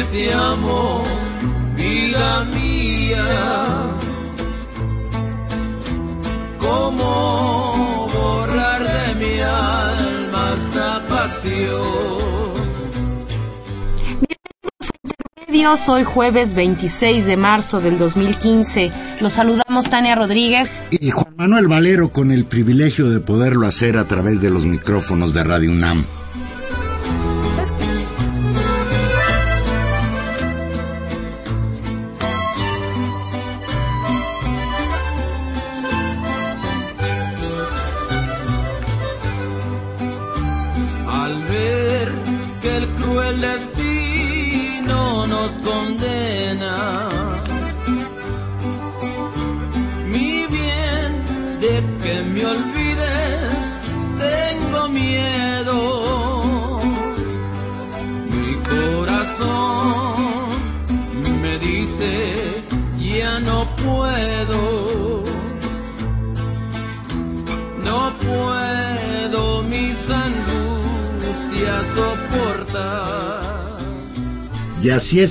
Que te amo, vida mía? cómo borrar de mi alma esta pasión. Bienvenidos hoy jueves 26 de marzo del 2015. Los saludamos Tania Rodríguez y Juan Manuel Valero con el privilegio de poderlo hacer a través de los micrófonos de Radio UNAM.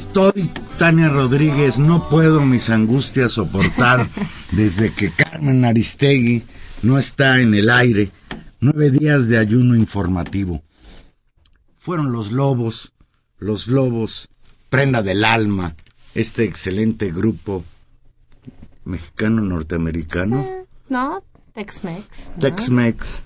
Estoy, Tania Rodríguez, no puedo mis angustias soportar desde que Carmen Aristegui no está en el aire. Nueve días de ayuno informativo. Fueron los lobos, los lobos, prenda del alma, este excelente grupo mexicano-norteamericano. No, Tex-Mex. Tex-Mex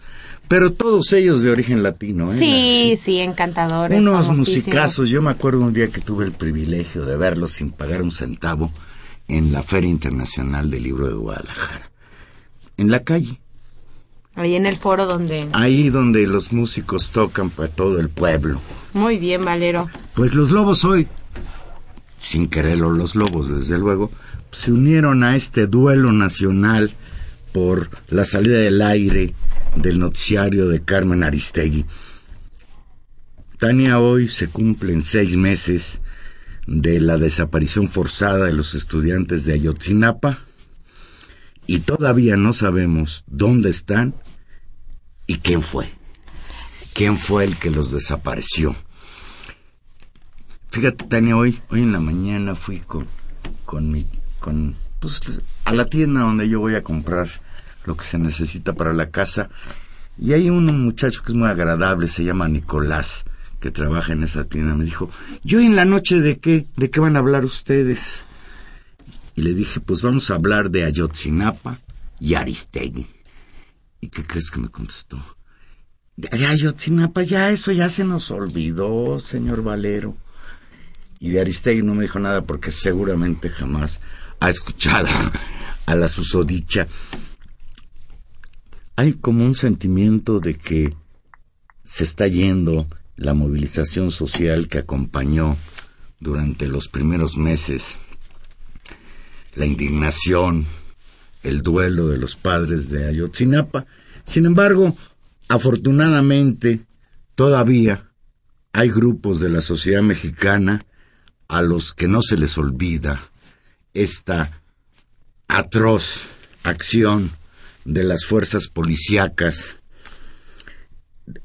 pero todos ellos de origen latino. ¿eh? Sí, sí, encantadores. Unos musicazos. Yo me acuerdo un día que tuve el privilegio de verlos sin pagar un centavo en la Feria Internacional del Libro de Guadalajara. En la calle. Ahí en el foro donde... Ahí donde los músicos tocan para todo el pueblo. Muy bien, Valero. Pues los lobos hoy, sin quererlo los lobos desde luego, se unieron a este duelo nacional por la salida del aire del noticiario de Carmen Aristegui. Tania, hoy se cumplen seis meses de la desaparición forzada de los estudiantes de Ayotzinapa y todavía no sabemos dónde están y quién fue. ¿Quién fue el que los desapareció? Fíjate, Tania, hoy, hoy en la mañana fui con, con mi, con, pues, a la tienda donde yo voy a comprar lo que se necesita para la casa. Y hay un muchacho que es muy agradable, se llama Nicolás, que trabaja en esa tienda. Me dijo, ¿yo en la noche de qué? ¿De qué van a hablar ustedes? Y le dije, pues vamos a hablar de Ayotzinapa y Aristegui. ¿Y qué crees que me contestó? De Ayotzinapa, ya eso ya se nos olvidó, señor Valero. Y de Aristegui no me dijo nada porque seguramente jamás ha escuchado a la susodicha hay como un sentimiento de que se está yendo la movilización social que acompañó durante los primeros meses la indignación, el duelo de los padres de Ayotzinapa. Sin embargo, afortunadamente, todavía hay grupos de la sociedad mexicana a los que no se les olvida esta atroz acción de las fuerzas policíacas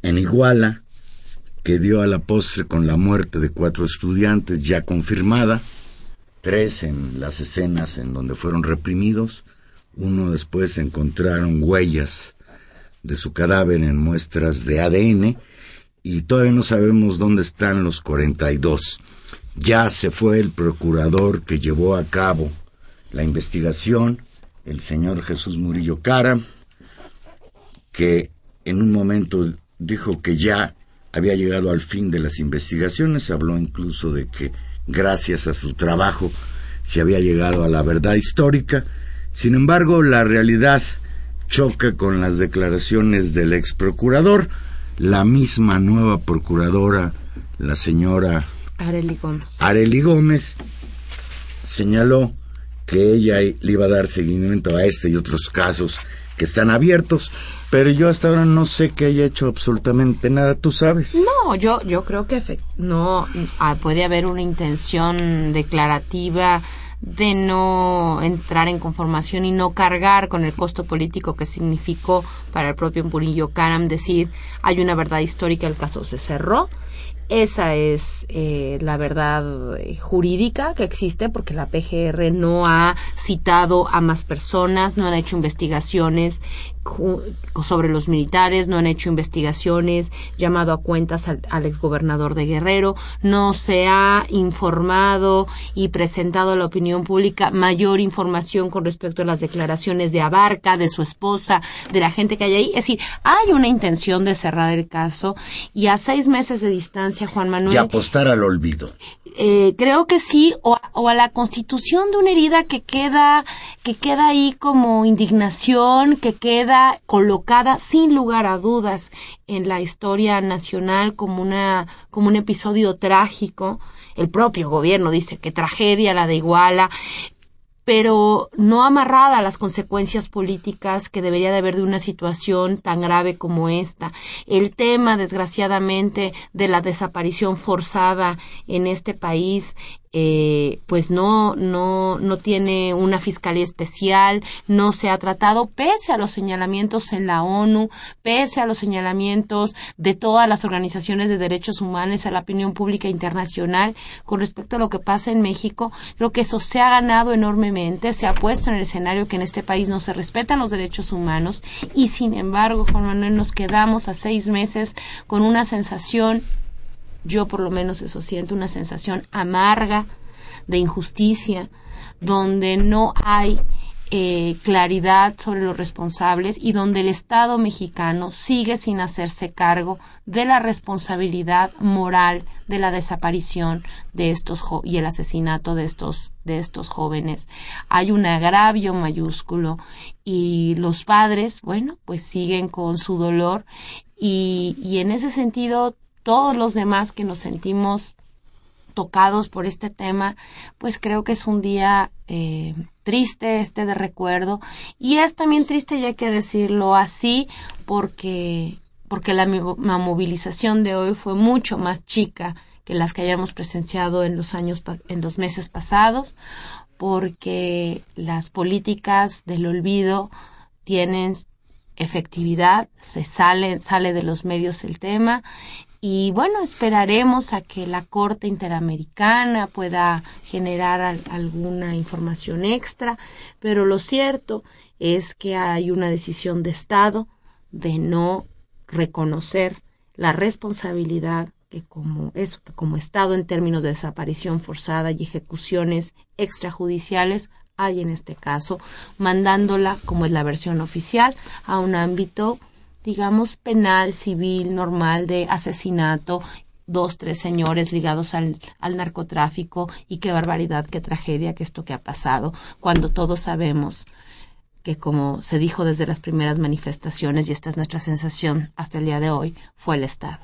en Iguala, que dio a la postre con la muerte de cuatro estudiantes ya confirmada, tres en las escenas en donde fueron reprimidos, uno después encontraron huellas de su cadáver en muestras de ADN y todavía no sabemos dónde están los 42. Ya se fue el procurador que llevó a cabo la investigación, el señor Jesús Murillo Cara, que en un momento dijo que ya había llegado al fin de las investigaciones, habló incluso de que gracias a su trabajo se había llegado a la verdad histórica. Sin embargo, la realidad choca con las declaraciones del ex procurador. La misma nueva procuradora, la señora Areli Gómez. Areli Gómez, señaló que ella le iba a dar seguimiento a este y otros casos que están abiertos, pero yo hasta ahora no sé que haya hecho absolutamente nada, ¿tú sabes? No, yo, yo creo que no ah, puede haber una intención declarativa de no entrar en conformación y no cargar con el costo político que significó para el propio Murillo Karam decir hay una verdad histórica, el caso se cerró esa es eh, la verdad eh, jurídica que existe porque la PGR no ha citado a más personas, no han hecho investigaciones sobre los militares, no han hecho investigaciones, llamado a cuentas al, al, exgobernador de Guerrero, no se ha informado y presentado a la opinión pública mayor información con respecto a las declaraciones de Abarca, de su esposa, de la gente que hay ahí. Es decir, hay una intención de cerrar el caso y a seis meses de distancia, Juan Manuel. Y apostar al olvido. Eh, creo que sí, o, o, a la constitución de una herida que queda, que queda ahí como indignación, que queda colocada sin lugar a dudas en la historia nacional como una, como un episodio trágico. El propio gobierno dice que tragedia la de Iguala pero no amarrada a las consecuencias políticas que debería de haber de una situación tan grave como esta. El tema, desgraciadamente, de la desaparición forzada en este país eh, pues no, no, no tiene una fiscalía especial, no se ha tratado, pese a los señalamientos en la ONU, pese a los señalamientos de todas las organizaciones de derechos humanos, a la opinión pública internacional, con respecto a lo que pasa en México, creo que eso se ha ganado enormemente, se ha puesto en el escenario que en este país no se respetan los derechos humanos y sin embargo, Juan Manuel, nos quedamos a seis meses con una sensación yo por lo menos eso siento una sensación amarga de injusticia, donde no hay eh, claridad sobre los responsables y donde el Estado mexicano sigue sin hacerse cargo de la responsabilidad moral de la desaparición de estos y el asesinato de estos de estos jóvenes. Hay un agravio mayúsculo y los padres, bueno, pues siguen con su dolor y, y en ese sentido todos los demás que nos sentimos tocados por este tema, pues creo que es un día eh, triste este de recuerdo. Y es también triste, ya hay que decirlo así, porque, porque la, la movilización de hoy fue mucho más chica que las que hayamos presenciado en los años, en los meses pasados, porque las políticas del olvido tienen efectividad, se sale, sale de los medios el tema y bueno, esperaremos a que la Corte Interamericana pueda generar alguna información extra, pero lo cierto es que hay una decisión de Estado de no reconocer la responsabilidad que como eso que como Estado en términos de desaparición forzada y ejecuciones extrajudiciales hay en este caso, mandándola, como es la versión oficial, a un ámbito digamos, penal, civil, normal de asesinato, dos, tres señores ligados al, al, narcotráfico y qué barbaridad, qué tragedia que esto que ha pasado, cuando todos sabemos que como se dijo desde las primeras manifestaciones, y esta es nuestra sensación hasta el día de hoy, fue el Estado.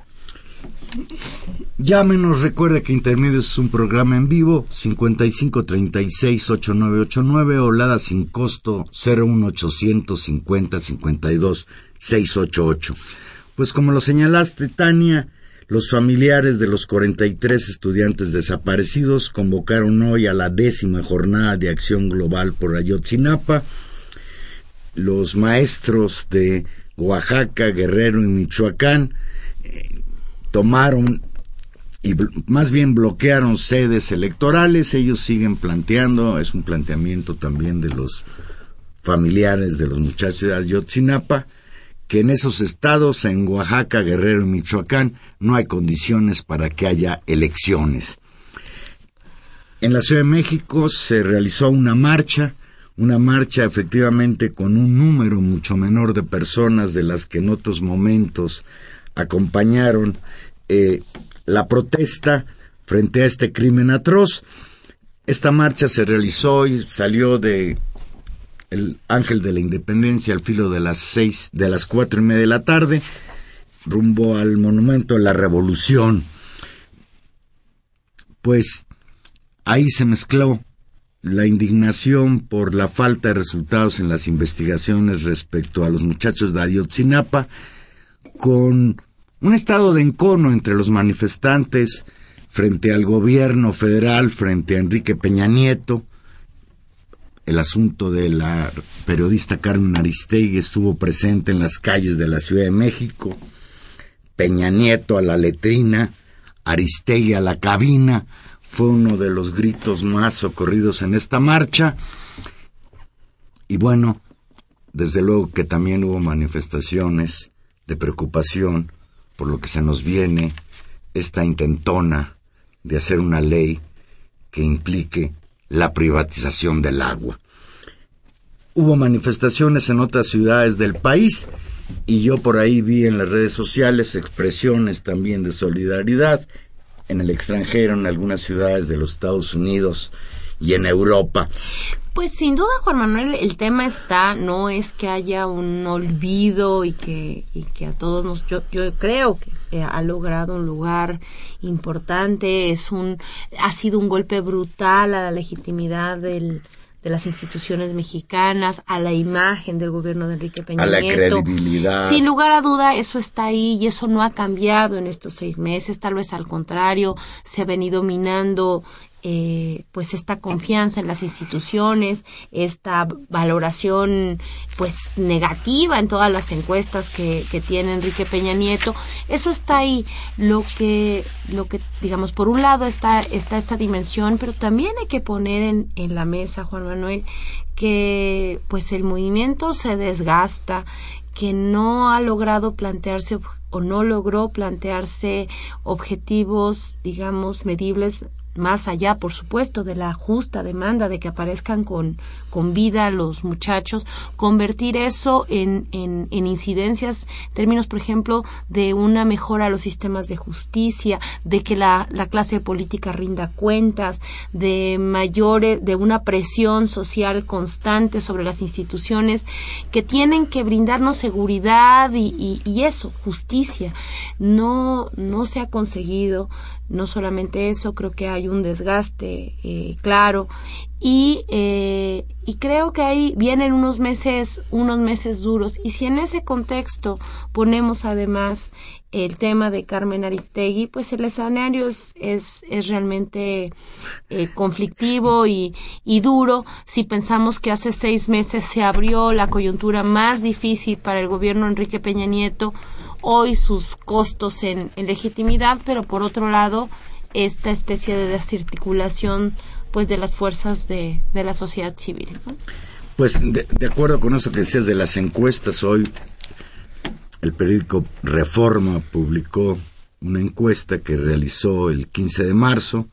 Llámenos, recuerde que Intermedios es un programa en vivo, 5536-8989 o Lada sin costo 01800 50 52 688. Pues como lo señalaste, Tania, los familiares de los 43 estudiantes desaparecidos convocaron hoy a la décima jornada de acción global por Ayotzinapa. Los maestros de Oaxaca, Guerrero y Michoacán tomaron y más bien bloquearon sedes electorales. Ellos siguen planteando, es un planteamiento también de los familiares de los muchachos de Ayotzinapa, que en esos estados, en Oaxaca, Guerrero y Michoacán, no hay condiciones para que haya elecciones. En la Ciudad de México se realizó una marcha, una marcha efectivamente con un número mucho menor de personas de las que en otros momentos acompañaron eh, la protesta frente a este crimen atroz. Esta marcha se realizó y salió de el Ángel de la Independencia al filo de las seis, de las cuatro y media de la tarde, rumbo al Monumento de la Revolución. Pues ahí se mezcló la indignación por la falta de resultados en las investigaciones respecto a los muchachos de Ayotzinapa con un estado de encono entre los manifestantes frente al gobierno federal, frente a Enrique Peña Nieto, el asunto de la periodista Carmen Aristegui estuvo presente en las calles de la Ciudad de México, Peña Nieto a la letrina, Aristegui a la cabina, fue uno de los gritos más ocurridos en esta marcha. Y bueno, desde luego que también hubo manifestaciones de preocupación por lo que se nos viene esta intentona de hacer una ley que implique la privatización del agua. Hubo manifestaciones en otras ciudades del país y yo por ahí vi en las redes sociales expresiones también de solidaridad en el extranjero, en algunas ciudades de los Estados Unidos y en Europa. Pues sin duda, Juan Manuel, el tema está, no es que haya un olvido y que, y que a todos nos, yo, yo creo que ha logrado un lugar importante, es un, ha sido un golpe brutal a la legitimidad del, de las instituciones mexicanas, a la imagen del gobierno de Enrique Peña A la credibilidad. Sin lugar a duda, eso está ahí y eso no ha cambiado en estos seis meses, tal vez al contrario, se ha venido minando eh, pues esta confianza en las instituciones, esta valoración pues negativa en todas las encuestas que, que, tiene Enrique Peña Nieto, eso está ahí. Lo que, lo que digamos, por un lado está, está esta dimensión, pero también hay que poner en, en la mesa, Juan Manuel, que pues el movimiento se desgasta, que no ha logrado plantearse o no logró plantearse objetivos, digamos, medibles más allá, por supuesto, de la justa demanda de que aparezcan con, con vida los muchachos, convertir eso en, en, en incidencias, términos, por ejemplo, de una mejora a los sistemas de justicia, de que la, la clase política rinda cuentas, de mayores, de una presión social constante sobre las instituciones que tienen que brindarnos seguridad y eso, justicia. No, no se ha conseguido no solamente eso, creo que hay un desgaste eh, claro y, eh, y creo que ahí vienen unos meses, unos meses duros. Y si en ese contexto ponemos además el tema de Carmen Aristegui, pues el escenario es, es, realmente eh, conflictivo y, y duro. Si pensamos que hace seis meses se abrió la coyuntura más difícil para el gobierno Enrique Peña Nieto, hoy sus costos en, en, legitimidad, pero por otro lado, esta especie de desarticulación pues de las fuerzas de, de la sociedad civil. Pues de, de, acuerdo con eso que decías de las encuestas, hoy el periódico Reforma publicó una encuesta que realizó el 15 de marzo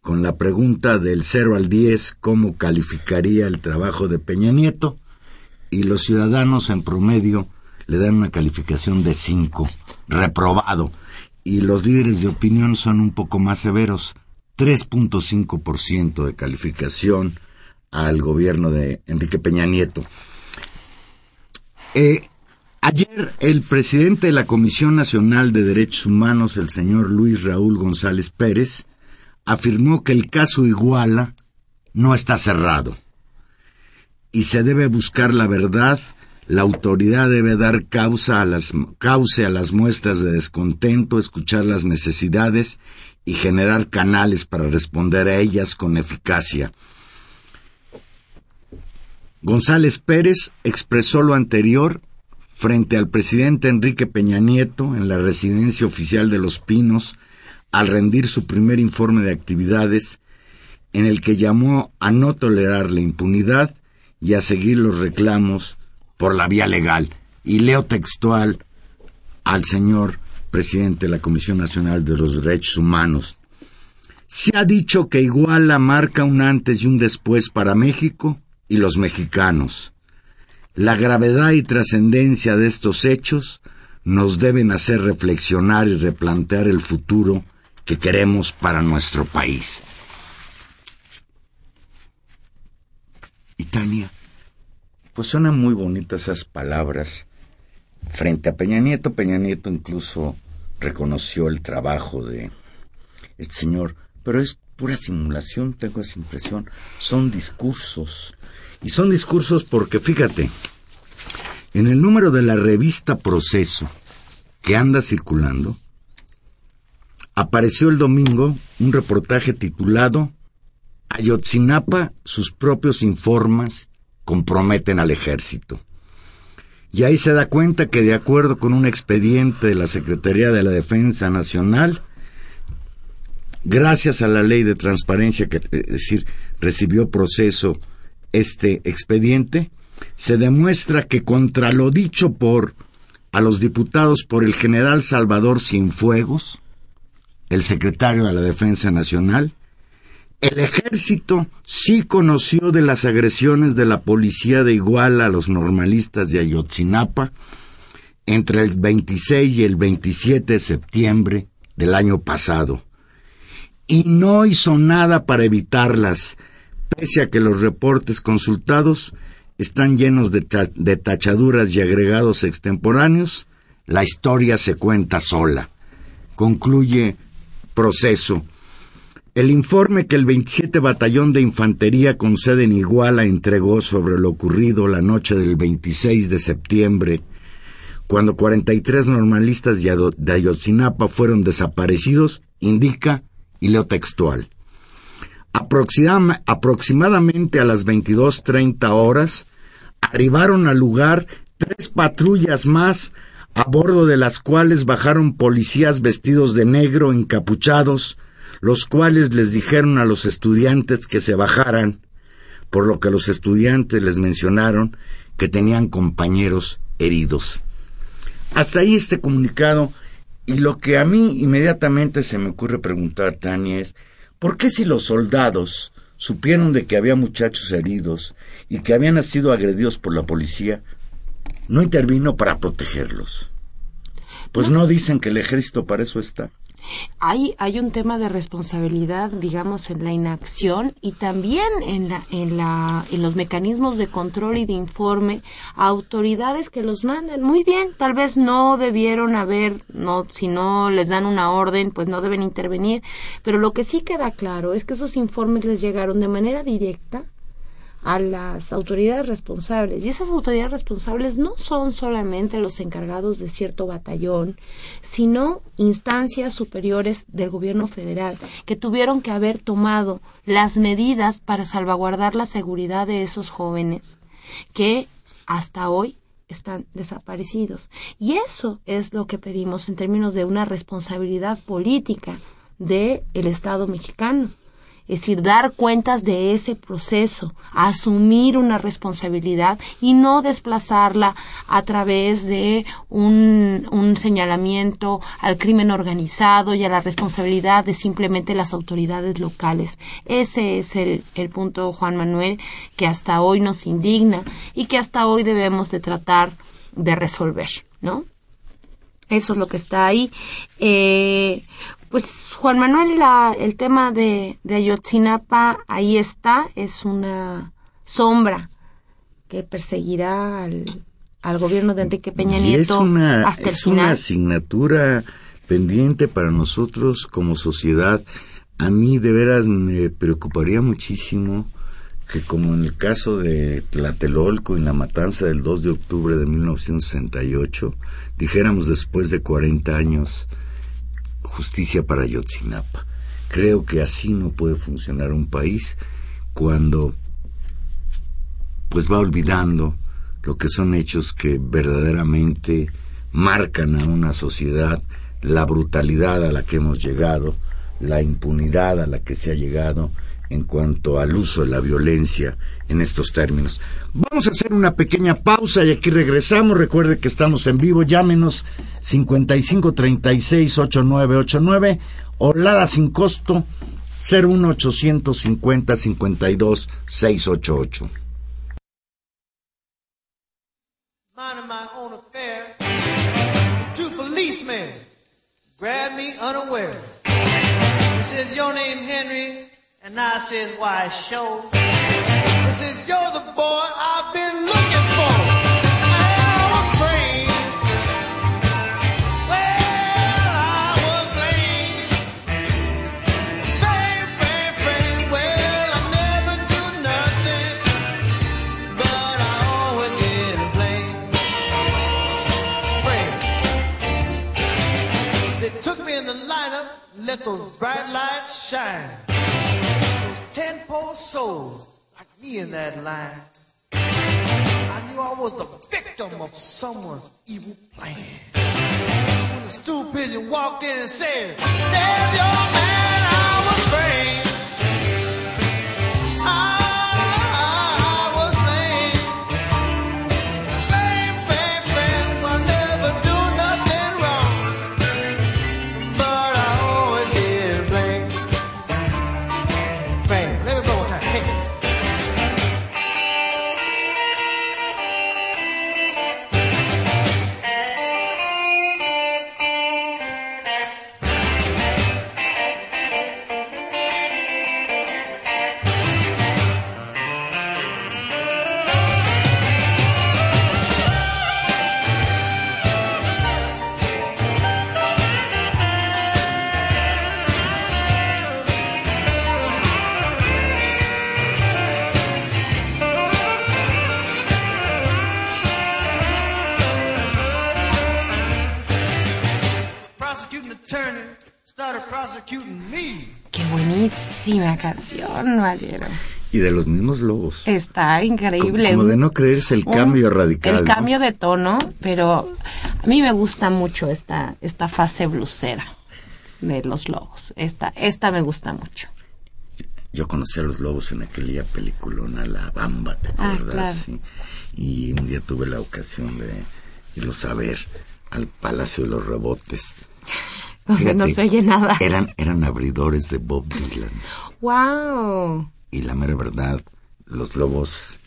con la pregunta del 0 al 10 cómo calificaría el trabajo de Peña Nieto y los ciudadanos en promedio le dan una calificación de 5, reprobado, y los líderes de opinión son un poco más severos, 3.5% de calificación al gobierno de Enrique Peña Nieto. Eh, Ayer el presidente de la Comisión Nacional de Derechos Humanos, el señor Luis Raúl González Pérez, afirmó que el caso Iguala no está cerrado y se debe buscar la verdad, la autoridad debe dar causa a las, a las muestras de descontento, escuchar las necesidades y generar canales para responder a ellas con eficacia. González Pérez expresó lo anterior frente al presidente Enrique Peña Nieto en la residencia oficial de Los Pinos al rendir su primer informe de actividades en el que llamó a no tolerar la impunidad y a seguir los reclamos por la vía legal. Y leo textual al señor presidente de la Comisión Nacional de los Derechos Humanos. Se ha dicho que Iguala marca un antes y un después para México y los mexicanos. La gravedad y trascendencia de estos hechos nos deben hacer reflexionar y replantear el futuro que queremos para nuestro país. Y Tania, pues suenan muy bonitas esas palabras frente a Peña Nieto. Peña Nieto incluso reconoció el trabajo de este señor, pero es pura simulación, tengo esa impresión. Son discursos. Y son discursos porque, fíjate, en el número de la revista Proceso que anda circulando, apareció el domingo un reportaje titulado Ayotzinapa, sus propios informes comprometen al ejército. Y ahí se da cuenta que de acuerdo con un expediente de la Secretaría de la Defensa Nacional, gracias a la ley de transparencia que es decir, recibió proceso este expediente, se demuestra que contra lo dicho por a los diputados por el general Salvador Cienfuegos, el secretario de la Defensa Nacional, el ejército sí conoció de las agresiones de la policía de Iguala a los normalistas de Ayotzinapa entre el 26 y el 27 de septiembre del año pasado, y no hizo nada para evitarlas, pese a que los reportes consultados están llenos de, de tachaduras y agregados extemporáneos, la historia se cuenta sola. Concluye proceso el informe que el 27 Batallón de Infantería con sede en Iguala entregó sobre lo ocurrido la noche del 26 de septiembre, cuando 43 normalistas de Ayotzinapa fueron desaparecidos, indica, y leo textual, aproximadamente a las 22.30 horas, arribaron al lugar tres patrullas más, a bordo de las cuales bajaron policías vestidos de negro, encapuchados, los cuales les dijeron a los estudiantes que se bajaran, por lo que los estudiantes les mencionaron que tenían compañeros heridos. Hasta ahí este comunicado y lo que a mí inmediatamente se me ocurre preguntar, Tania, es ¿por qué si los soldados supieron de que había muchachos heridos y que habían sido agredidos por la policía, no intervino para protegerlos? Pues no dicen que el ejército para eso está. Hay, hay un tema de responsabilidad, digamos, en la inacción y también en, la, en, la, en los mecanismos de control y de informe a autoridades que los mandan. Muy bien, tal vez no debieron haber, no, si no les dan una orden, pues no deben intervenir. Pero lo que sí queda claro es que esos informes les llegaron de manera directa a las autoridades responsables. Y esas autoridades responsables no son solamente los encargados de cierto batallón, sino instancias superiores del gobierno federal que tuvieron que haber tomado las medidas para salvaguardar la seguridad de esos jóvenes que hasta hoy están desaparecidos. Y eso es lo que pedimos en términos de una responsabilidad política del Estado mexicano es decir, dar cuentas de ese proceso, asumir una responsabilidad y no desplazarla a través de un, un, señalamiento al crimen organizado y a la responsabilidad de simplemente las autoridades locales. Ese es el, el punto, Juan Manuel, que hasta hoy nos indigna y que hasta hoy debemos de tratar de resolver, ¿no? Eso es lo que está ahí. Eh, pues Juan Manuel, el tema de, de Ayotzinapa ahí está, es una sombra que perseguirá al, al gobierno de Enrique Peña Y Nieto es una, hasta el es una asignatura pendiente para nosotros como sociedad. A mí de veras me preocuparía muchísimo que como en el caso de Tlatelolco y la matanza del 2 de octubre de 1968, dijéramos después de 40 años, justicia para Ayotzinapa. Creo que así no puede funcionar un país cuando pues va olvidando lo que son hechos que verdaderamente marcan a una sociedad, la brutalidad a la que hemos llegado, la impunidad a la que se ha llegado en cuanto al uso de la violencia en estos términos. Vamos a hacer una pequeña pausa y aquí regresamos. Recuerde que estamos en vivo. Llámenos 5536-8989 o Lada sin costo 01850 52 688. minding my own affair. Two policemen grabbed me unaware. He says, Your name Henry? And I says, Why, show. He says, You're the boy I've been looking for. Evil plan. When the stool pigeon walked in and said, Y de los mismos lobos. Está increíble. Como de no creerse el Un- cambio radical. El ¿no? cambio de tono, pero a mí me gusta mucho esta, esta fase blusera de los lobos. Esta, esta me gusta mucho. Yo conocí a los lobos en aquella peliculona La Bamba, ¿te Ah, acuerdas? claro. Sí. Y un día tuve la ocasión de irlos a ver al Palacio de los Rebotes. No se oye nada. Eran, eran abridores de Bob Dylan. ¡Wow! Y la mera verdad, los lobos,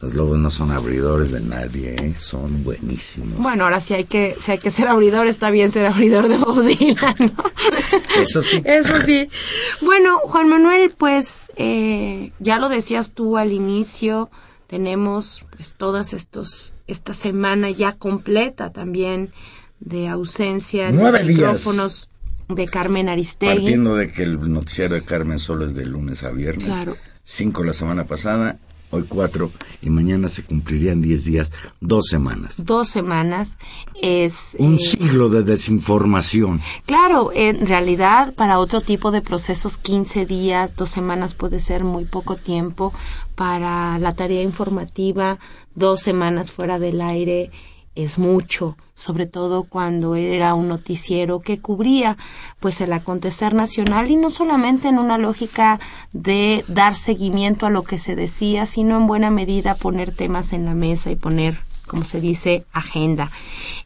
los lobos no son abridores de nadie, ¿eh? son buenísimos. Bueno, ahora sí hay que, si hay que ser abridor, está bien ser abridor de Bob Dylan, ¿no? Eso sí. Eso sí. Bueno, Juan Manuel, pues eh, ya lo decías tú al inicio, tenemos pues todas estos, esta semana ya completa también de ausencia en Nueve los días. micrófonos de Carmen Aristegui. Partiendo de que el noticiero de Carmen solo es de lunes a viernes. Claro. Cinco la semana pasada, hoy cuatro, y mañana se cumplirían diez días, dos semanas. Dos semanas es... Un eh, siglo de desinformación. Claro, en realidad para otro tipo de procesos 15 días, dos semanas puede ser muy poco tiempo. Para la tarea informativa, dos semanas fuera del aire es mucho, sobre todo cuando era un noticiero que cubría pues el acontecer nacional y no solamente en una lógica de dar seguimiento a lo que se decía, sino en buena medida poner temas en la mesa y poner como se dice, agenda.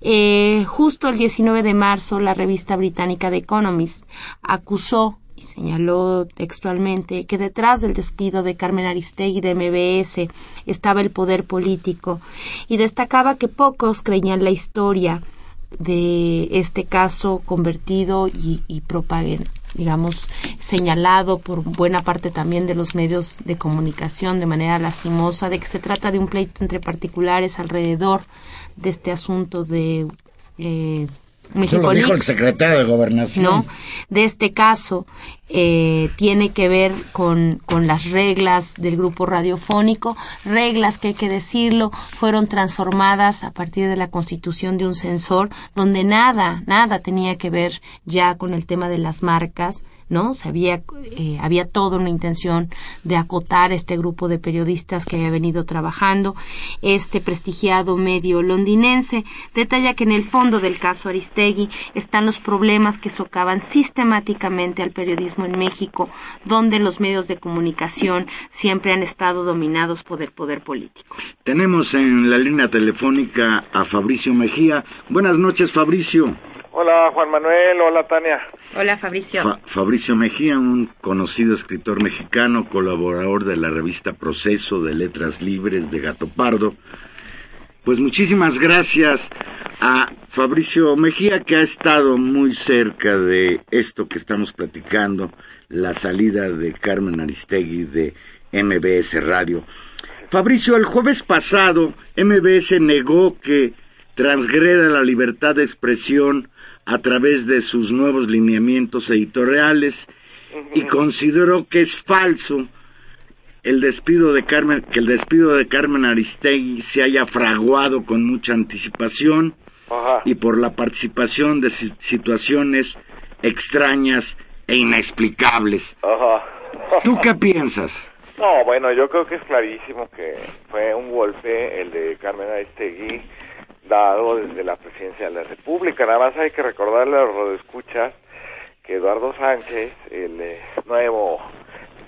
Eh, justo el 19 de marzo, la revista británica The Economist acusó señaló textualmente que detrás del despido de Carmen Aristegui de MBS estaba el poder político y destacaba que pocos creían la historia de este caso convertido y, y propagan- digamos, señalado por buena parte también de los medios de comunicación de manera lastimosa de que se trata de un pleito entre particulares alrededor de este asunto de eh, Eso lo dijo el secretario de Gobernación. ¿no? De este caso eh, tiene que ver con, con las reglas del grupo radiofónico, reglas que hay que decirlo, fueron transformadas a partir de la constitución de un censor, donde nada, nada tenía que ver ya con el tema de las marcas, ¿no? Se había, eh, había toda una intención de acotar este grupo de periodistas que había venido trabajando. Este prestigiado medio londinense detalla que en el fondo del caso Aristegui están los problemas que socavan sistemáticamente al periodismo en México, donde los medios de comunicación siempre han estado dominados por el poder político. Tenemos en la línea telefónica a Fabricio Mejía. Buenas noches, Fabricio. Hola Juan Manuel, hola Tania. Hola Fabricio. Fa- Fabricio Mejía, un conocido escritor mexicano, colaborador de la revista Proceso de Letras Libres de Gato Pardo. Pues muchísimas gracias a Fabricio Mejía que ha estado muy cerca de esto que estamos platicando, la salida de Carmen Aristegui de MBS Radio. Fabricio, el jueves pasado MBS negó que transgreda la libertad de expresión a través de sus nuevos lineamientos editoriales y consideró que es falso el despido de Carmen, que el despido de Carmen Aristegui se haya fraguado con mucha anticipación Ajá. y por la participación de si- situaciones extrañas e inexplicables. Ajá. ¿Tú qué piensas? No, bueno, yo creo que es clarísimo que fue un golpe el de Carmen Aristegui dado desde la presidencia de la República. Nada más hay que recordarle a los radioescuchas que Eduardo Sánchez, el eh, nuevo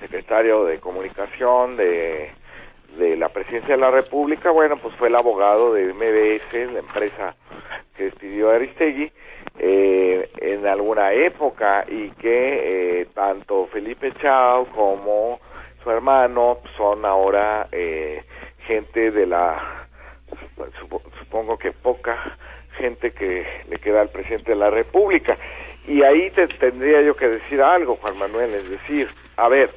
secretario de comunicación de, de la presidencia de la República, bueno, pues fue el abogado de MBS, la empresa que despidió a Aristegui, eh, en alguna época y que eh, tanto Felipe Chao como su hermano son ahora eh, gente de la supo- supongo que poca gente que le queda al presidente de la República. Y ahí te tendría yo que decir algo, Juan Manuel, es decir, a ver,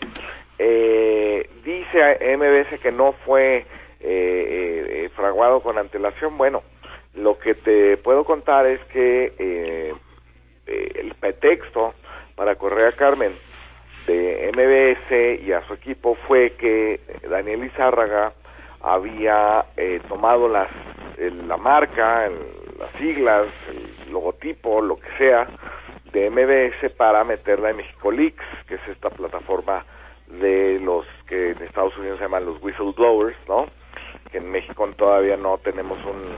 eh, dice a MBS que no fue eh, eh, eh, fraguado con antelación. Bueno, lo que te puedo contar es que eh, el pretexto para correr a Carmen de MBS y a su equipo fue que Daniel Izárraga había eh, tomado las, el- la marca, el- las siglas, el logotipo, lo que sea, de MBS para meterla en México Leaks, que es esta plataforma de los que en Estados Unidos se llaman los whistleblowers, ¿no? Que en México todavía no tenemos un,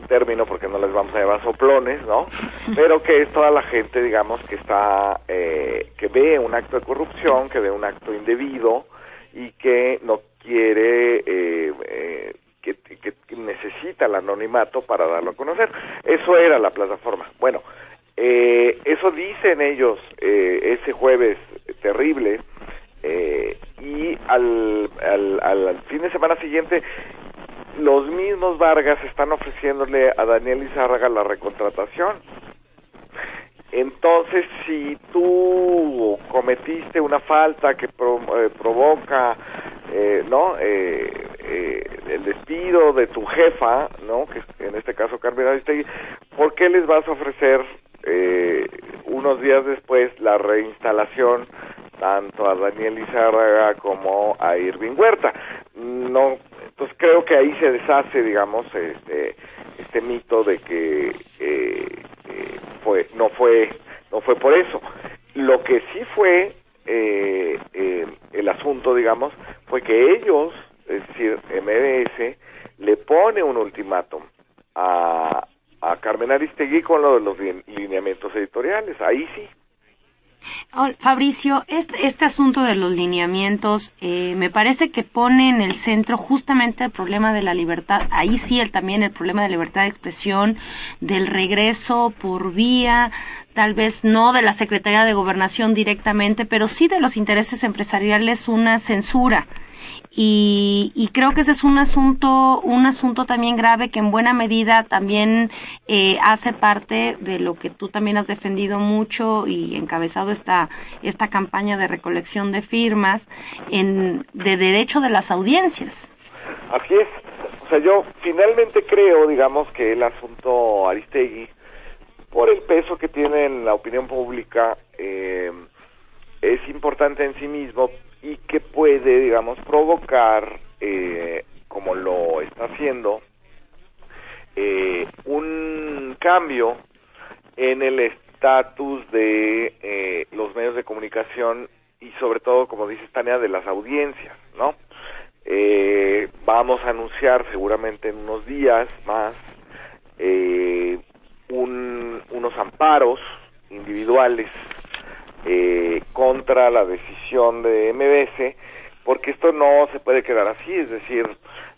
un término porque no les vamos a llamar soplones, ¿no? Pero que es toda la gente, digamos, que está, eh, que ve un acto de corrupción, que ve un acto indebido y que no quiere, eh, eh, que, que- que necesita el anonimato para darlo a conocer. Eso era la plataforma. Bueno, eso dicen ellos eh, ese jueves terrible eh, y al, al, fin de semana siguiente los mismos Vargas están ofreciéndole a Daniel Izárraga la recontratación. Entonces, si tú cometiste una falta que pro- eh, provoca, eh, ¿no? Eh, eh, el despido de tu jefa, ¿no? Que en este caso Carmen Aristegui, ¿por qué les vas a ofrecer eh, unos días después la reinstalación tanto a Daniel Izárraga como a Irving Huerta? No, entonces creo que ahí se deshace, digamos, este, este mito de que eh, eh, fue, no fue, no fue por eso. Lo que sí fue eh, eh, el asunto, digamos, fue que ellos, es decir, MBS, le pone un ultimátum a, a Carmen Aristegui con lo de los lin- lineamientos editoriales. Ahí sí. Oh, Fabricio, este, este asunto de los lineamientos eh, me parece que pone en el centro justamente el problema de la libertad, ahí sí el, también el problema de libertad de expresión, del regreso por vía, tal vez no de la Secretaría de Gobernación directamente, pero sí de los intereses empresariales una censura. Y, y creo que ese es un asunto, un asunto también grave que en buena medida también eh, hace parte de lo que tú también has defendido mucho y encabezado esta, esta campaña de recolección de firmas en, de derecho de las audiencias. Así es. O sea, yo finalmente creo, digamos, que el asunto Aristegui, por el peso que tiene en la opinión pública, eh, es importante en sí mismo y que puede, digamos, provocar, eh, como lo está haciendo, eh, un cambio en el estatus de eh, los medios de comunicación y sobre todo, como dice Tania, de las audiencias, ¿no? Eh, vamos a anunciar seguramente en unos días más eh, un, unos amparos individuales eh, contra la decisión de MBS, porque esto no se puede quedar así, es decir,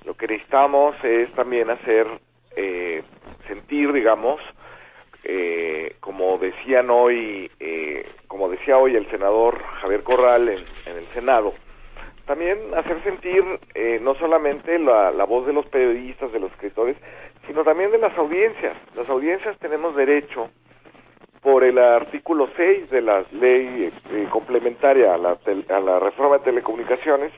lo que necesitamos es también hacer eh, sentir, digamos, eh, como decían hoy, eh, como decía hoy el senador Javier Corral en, el Senado, también hacer sentir eh, no solamente la, la voz de los periodistas, de los escritores, sino también de las audiencias. Las audiencias tenemos derecho por el artículo 6 de la ley eh, complementaria a la, a la reforma de telecomunicaciones,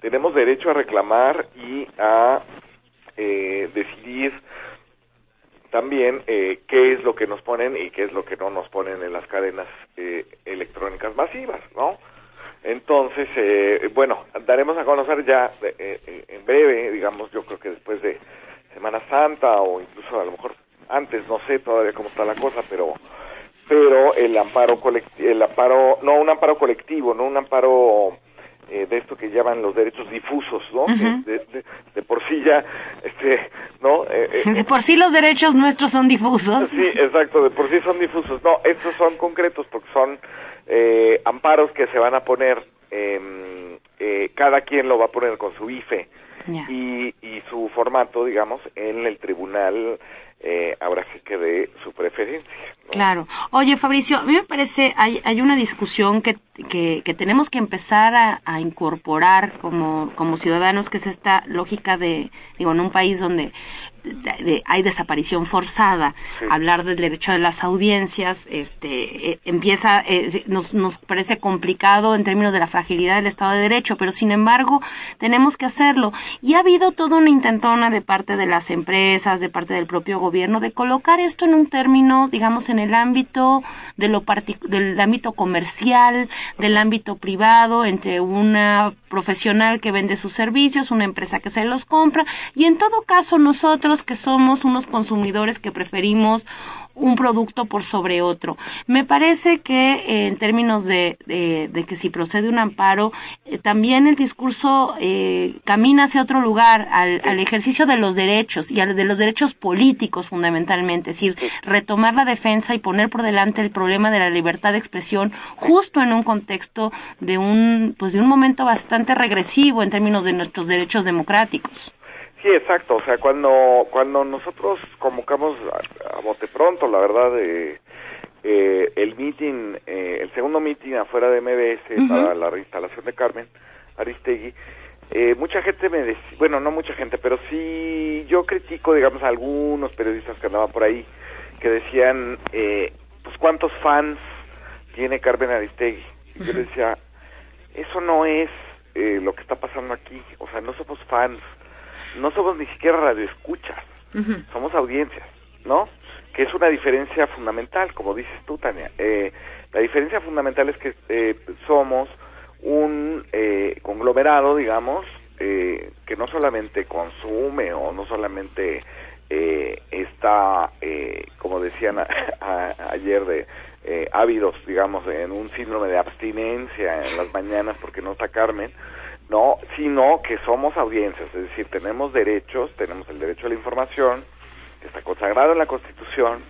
tenemos derecho a reclamar y a eh, decidir también eh, qué es lo que nos ponen y qué es lo que no nos ponen en las cadenas eh, electrónicas masivas, ¿no? Entonces, eh, bueno, daremos a conocer ya eh, eh, en breve, digamos, yo creo que después de Semana Santa o incluso a lo mejor antes, no sé todavía cómo está la cosa, pero pero el amparo colectivo, el amparo, no un amparo colectivo, no un amparo eh, de esto que llaman los derechos difusos, ¿no? De, de- de por sí ya, este, ¿no? Eh, eh, De por sí los derechos nuestros son difusos. Sí, exacto, de por sí son difusos. No, estos son concretos porque son eh, amparos que se van a poner, eh, cada quien lo va a poner con su IFE y, y su formato, digamos, en el tribunal, eh, que de su preferencia. Claro. Oye, Fabricio, a mí me parece, hay, hay una discusión que, que, que tenemos que empezar a, a incorporar como, como ciudadanos, que es esta lógica de, digo, en un país donde de- hay desaparición forzada, Sí. hablar del derecho de las audiencias, este, eh, empieza, eh, nos, nos parece complicado en términos de la fragilidad del Estado de Derecho, pero sin embargo tenemos que hacerlo. Y ha habido toda una intentona de parte de las empresas, de parte del propio gobierno, de colocar esto en un término, digamos, en el ámbito de lo del ámbito comercial, del ámbito privado, entre una profesional que vende sus servicios, una empresa que se los compra, y en todo caso nosotros que somos unos consumidores que preferimos un producto por sobre otro. Me parece que eh, en términos de, de- que si procede un amparo, eh, también el discurso eh, camina hacia otro lugar, al, al ejercicio de los derechos y al de los derechos políticos fundamentalmente, es decir, retomar la defensa y poner por delante el problema de la libertad de expresión justo en un contexto de un pues de un momento bastante regresivo en términos de nuestros derechos democráticos. Sí, exacto. O sea, cuando cuando nosotros convocamos a, a bote pronto, la verdad, eh, eh, el meeting, eh, el segundo meeting afuera de MBS para la reinstalación de Carmen Aristegui, eh, mucha gente me decía, bueno, no mucha gente, pero sí yo critico, digamos, a algunos periodistas que andaban por ahí que decían, eh, pues, ¿cuántos fans tiene Carmen Aristegui? Y yo decía, eso no es eh, lo que está pasando aquí. O sea, no somos fans, no somos ni siquiera radioescuchas, somos audiencias, ¿no? Que es una diferencia fundamental, como dices tú, Tania. Eh, la diferencia fundamental es que eh, somos un eh, conglomerado, digamos, eh, que no solamente consume o no solamente eh, está, eh, como decían a- a- ayer, de eh, ávidos, digamos, en un síndrome de abstinencia en las mañanas porque no está Carmen, no, sino que somos audiencias, es decir, tenemos derechos, tenemos el derecho a la información, que está consagrado en la Constitución,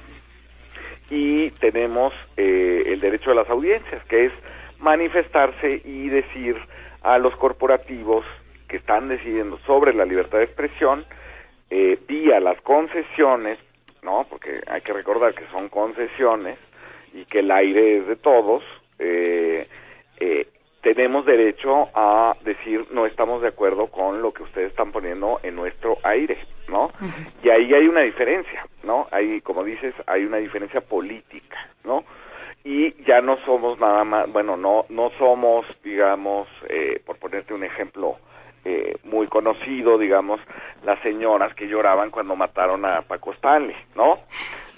y tenemos eh, el derecho a las audiencias, que es manifestarse y decir a los corporativos que están decidiendo sobre la libertad de expresión eh, vía las concesiones, ¿no? Porque hay que recordar que son concesiones y que el aire es de todos, eh, eh, tenemos derecho a decir no estamos de acuerdo con lo que ustedes están poniendo en nuestro aire, ¿no? Y ahí hay una diferencia, ¿no? Hay, como dices, hay una diferencia política, ¿no? Y ya no somos nada más, bueno, no, no somos, digamos, eh, por ponerte un ejemplo eh, muy conocido, digamos, las señoras que lloraban cuando mataron a Paco Stanley, ¿no?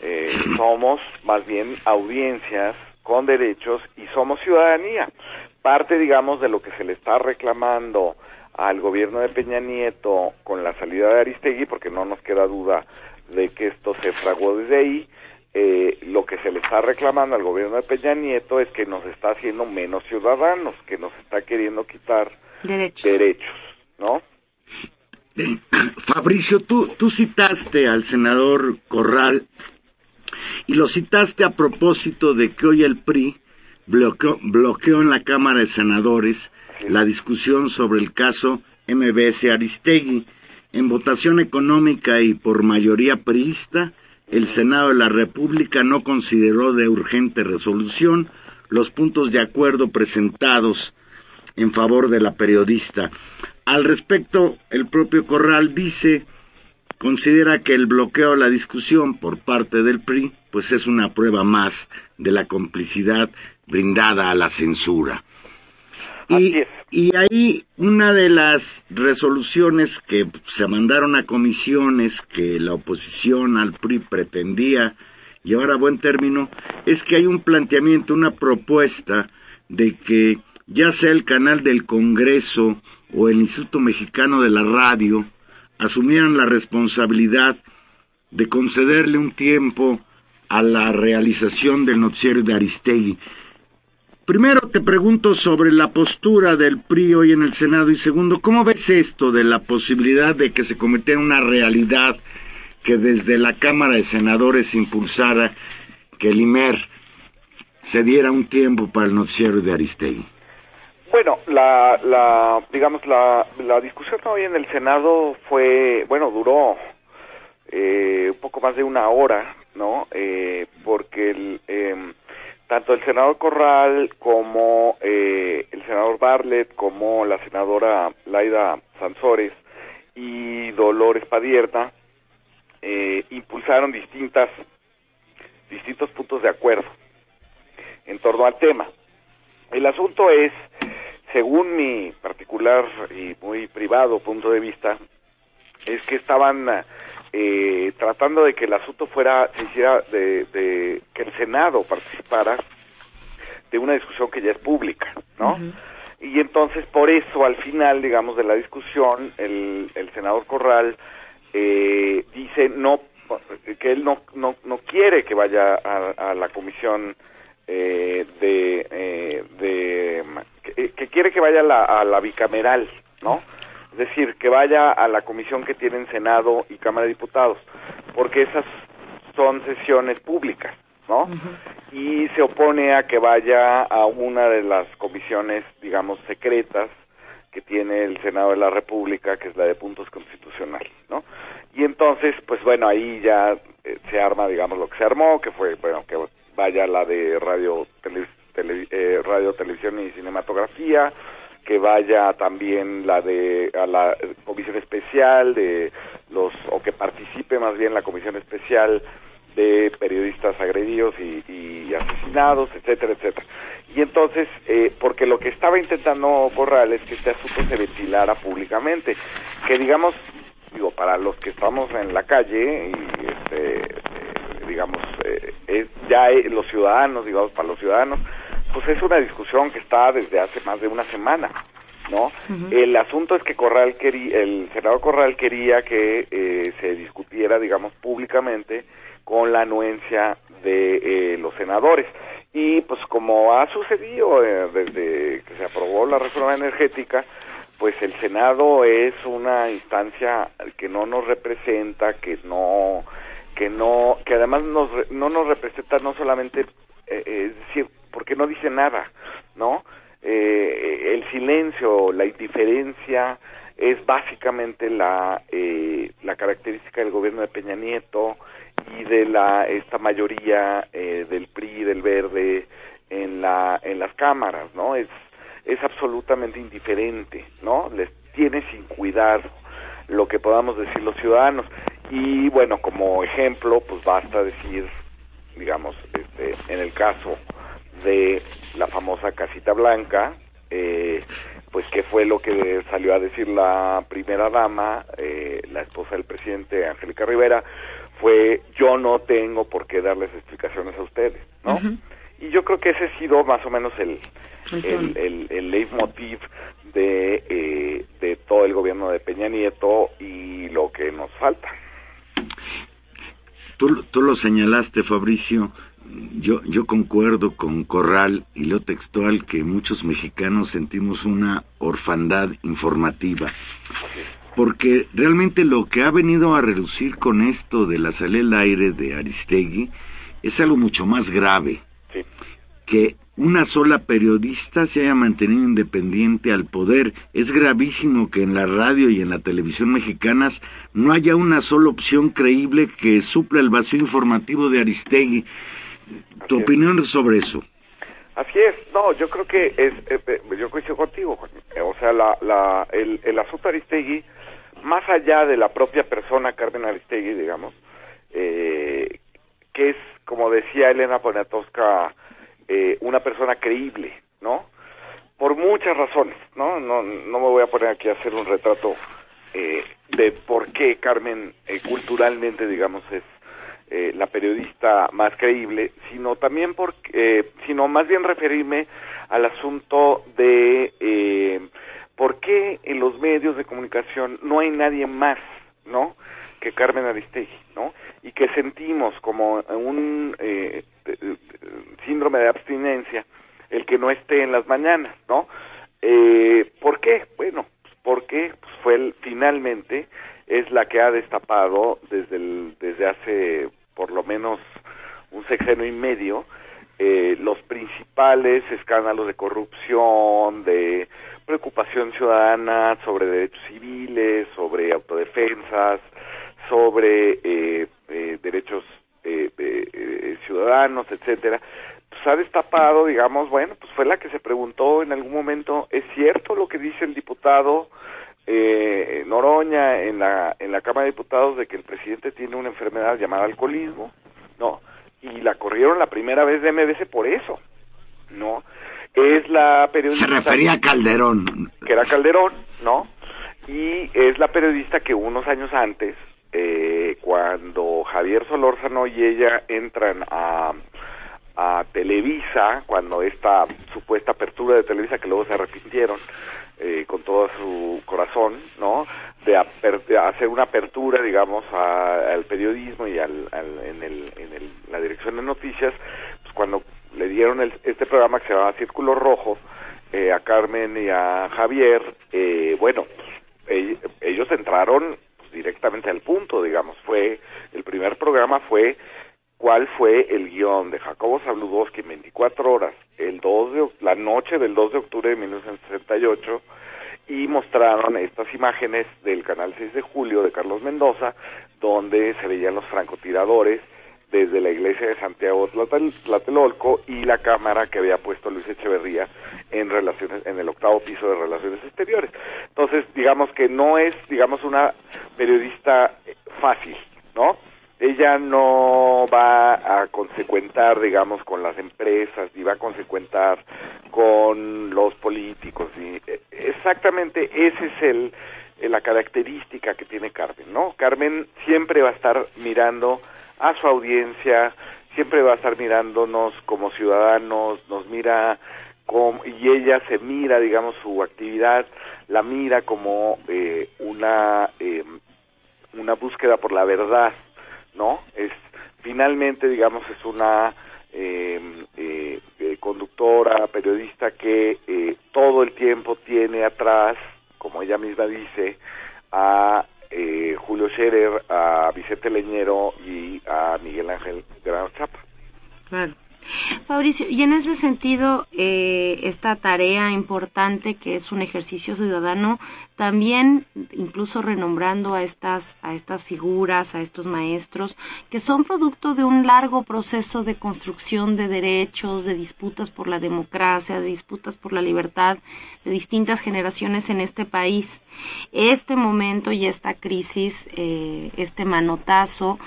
Eh, somos más bien audiencias con derechos y somos ciudadanía. Parte, digamos, de lo que se le está reclamando al gobierno de Peña Nieto con la salida de Aristegui, porque no nos queda duda de que esto se fraguó desde ahí, eh, lo que se le está reclamando al gobierno de Peña Nieto es que nos está haciendo menos ciudadanos, que nos está queriendo quitar derechos, ¿no? Eh, Fabricio, tú, tú citaste al senador Corral y lo citaste a propósito de que hoy el PRI bloqueó, bloqueó en la Cámara de Senadores la discusión sobre el caso MBS Aristegui. En votación económica y por mayoría priista, el Senado de la República no consideró de urgente resolución los puntos de acuerdo presentados en favor de la periodista. Al respecto, el propio Corral dice, considera que el bloqueo a la discusión por parte del PRI, pues es una prueba más de la complicidad brindada a la censura. Y, y ahí una de las resoluciones que se mandaron a comisiones que la oposición al PRI pretendía llevar a buen término es que hay un planteamiento, una propuesta de que ya sea el canal del Congreso o el Instituto Mexicano de la Radio asumieran la responsabilidad de concederle un tiempo a la realización del noticiero de Aristegui. Primero te pregunto sobre la postura del PRI hoy en el Senado y segundo, ¿cómo ves esto de la posibilidad de que se convirtiera en una realidad que desde la Cámara de Senadores impulsara que el IMER se diera un tiempo para el noticiero de Aristegui? Bueno, la, la digamos, la, la discusión hoy en el Senado fue, bueno, duró eh, un poco más de una hora, ¿no? Eh, porque el... Eh, tanto el senador Corral como eh, el senador Bartlett, como la senadora Laida Sansores y Dolores Padierta eh, impulsaron distintas distintos puntos de acuerdo en torno al tema. El asunto es, según mi particular y muy privado punto de vista, es que estaban eh, tratando de que el asunto fuera, se hiciera, de, de, que el Senado participara de una discusión que ya es pública, ¿no? Y entonces, por eso, al final, digamos, de la discusión, el, el senador Corral eh, dice no que él no, no, no quiere que vaya a, la comisión eh, de, eh, de que, que, quiere que vaya a la, a la bicameral, ¿no? Es decir, que vaya a la comisión que tienen Senado y Cámara de Diputados, porque esas son sesiones públicas, ¿no? Y se opone a que vaya a una de las comisiones, digamos, secretas que tiene el Senado de la República, que es la de puntos constitucionales, ¿no? Y entonces, pues bueno, ahí ya eh, se arma, digamos, lo que se armó, que fue, bueno, que vaya la de radio, tele, eh, radio, televisión y cinematografía, que vaya también la de a la comisión especial de los o que participe más bien la comisión especial de periodistas agredidos y, y asesinados, etcétera, etcétera. Y entonces, eh, porque lo que estaba intentando Corral es que este asunto se ventilara públicamente, que digamos, digo, para los que estamos en la calle y este, eh, digamos, eh, es ya los ciudadanos, digamos, para los ciudadanos, pues es una discusión que está desde hace más de una semana, ¿no? El asunto es que Corral quería, el senador Corral quería que eh, se discutiera, digamos, públicamente con la anuencia de eh, los senadores. Y pues como ha sucedido eh, desde que se aprobó la reforma energética, pues el Senado es una instancia que no nos representa, que no, que no, que además nos, no nos representa no solamente, es decir, porque no dice nada, ¿no? Eh, el silencio, la indiferencia es básicamente la eh, la característica del gobierno de Peña Nieto y de la esta mayoría eh, del PRI del Verde en la en las cámaras, ¿no? Es es absolutamente indiferente, ¿no? Les tiene sin cuidado lo que podamos decir los ciudadanos y bueno como ejemplo pues basta decir digamos este en el caso de la famosa casita blanca, eh, pues que fue lo que salió a decir la primera dama, eh, la esposa del presidente, Angélica Rivera, fue yo no tengo por qué darles explicaciones a ustedes, ¿no? Y yo creo que ese ha sido más o menos el, el, el, el leitmotiv de, eh, de todo el gobierno de Peña Nieto y lo que nos falta. Tú, tú lo señalaste, Fabricio, yo, yo concuerdo con Corral y lo textual que muchos mexicanos sentimos una orfandad informativa. Porque realmente lo que ha venido a reducir con esto de la salida al aire de Aristegui es algo mucho más grave. Que una sola periodista se haya mantenido independiente al poder. Es gravísimo que en la radio y en la televisión mexicanas no haya una sola opción creíble que supla el vacío informativo de Aristegui. ¿Tu opinión sobre eso? Así es, no, yo creo que es, eh, eh, yo coincido contigo, o sea, la, la, el, el asunto Aristegui, más allá de la propia persona Carmen Aristegui, digamos, eh, que es, como decía Elena Poniatowska, eh, una persona creíble, ¿no? Por muchas razones, ¿no? No, no me voy a poner aquí a hacer un retrato eh, de por qué Carmen eh, culturalmente, digamos, es eh, la periodista más creíble, sino también porque, eh, sino más bien referirme al asunto de eh, por qué en los medios de comunicación no hay nadie más, ¿no? Que Carmen Aristegui, ¿no? Y que sentimos como un eh, síndrome de abstinencia el que no esté en las mañanas, ¿no? Eh, ¿Por qué? Bueno, pues porque pues fue el, finalmente es la que ha destapado desde el, desde hace por lo menos un sexenio y medio eh, los principales escándalos de corrupción, de preocupación ciudadana sobre derechos civiles, sobre autodefensas, sobre eh, eh, derechos eh, eh, ciudadanos, etcétera, pues ha destapado, digamos, bueno, pues fue la que se preguntó en algún momento, ¿es cierto lo que dice el diputado eh, Noroña en la en la Cámara de Diputados de que el presidente tiene una enfermedad llamada alcoholismo? No, y la corrieron la primera vez de MBC por eso, ¿no? Es la periodista... Se refería a Calderón. Que era Calderón, ¿no? Y es la periodista que unos años antes, eh, cuando Javier Solórzano y ella entran a, a Televisa, cuando esta supuesta apertura de Televisa, que luego se arrepintieron eh, con todo su corazón, ¿no? De, hacer una apertura, digamos, a- al periodismo y al, al- en, el, en el- la dirección de noticias, pues cuando le dieron el- este programa que se llamaba Círculo Rojo eh, a Carmen y a Javier, eh, bueno, ell- ellos entraron pues, directamente al punto, digamos, fue, el primer programa fue cuál fue el guion de Jacobo Zabludowski en 24 horas, el 2 de, la noche del 2 de octubre de 1968, y mostraron estas imágenes del canal 6 de julio de Carlos Mendoza, donde se veían los francotiradores desde la iglesia de Santiago Tlatel- Tlatelolco y la cámara que había puesto Luis Echeverría en relaciones en el octavo piso de relaciones exteriores. Entonces, digamos que no es, digamos, una periodista fácil, ¿no? Ella no va a consecuentar, digamos, con las empresas, ni va a consecuentar con los políticos, ni eh, exactamente ese es el eh, la característica que tiene Carmen, ¿no? Carmen siempre va a estar mirando a su audiencia, siempre va a estar mirándonos como ciudadanos, nos mira como, y ella se mira, digamos, su actividad, la mira como eh, una eh, una búsqueda por la verdad, ¿no? Es finalmente, digamos, es una eh, eh, eh, conductora, periodista que eh, todo el tiempo tiene atrás, como ella misma dice, a eh, Julio Scherer, a Vicente Leñero y a Miguel Ángel Grano Chapa. Claro. Fabricio, y en ese sentido, eh, esta tarea importante que es un ejercicio ciudadano, también incluso renombrando a estas, a estas figuras, a estos maestros, que son producto de un largo proceso de construcción de derechos, de disputas por la democracia, de disputas por la libertad de distintas generaciones en este país. Este momento y esta crisis, eh, este manotazo,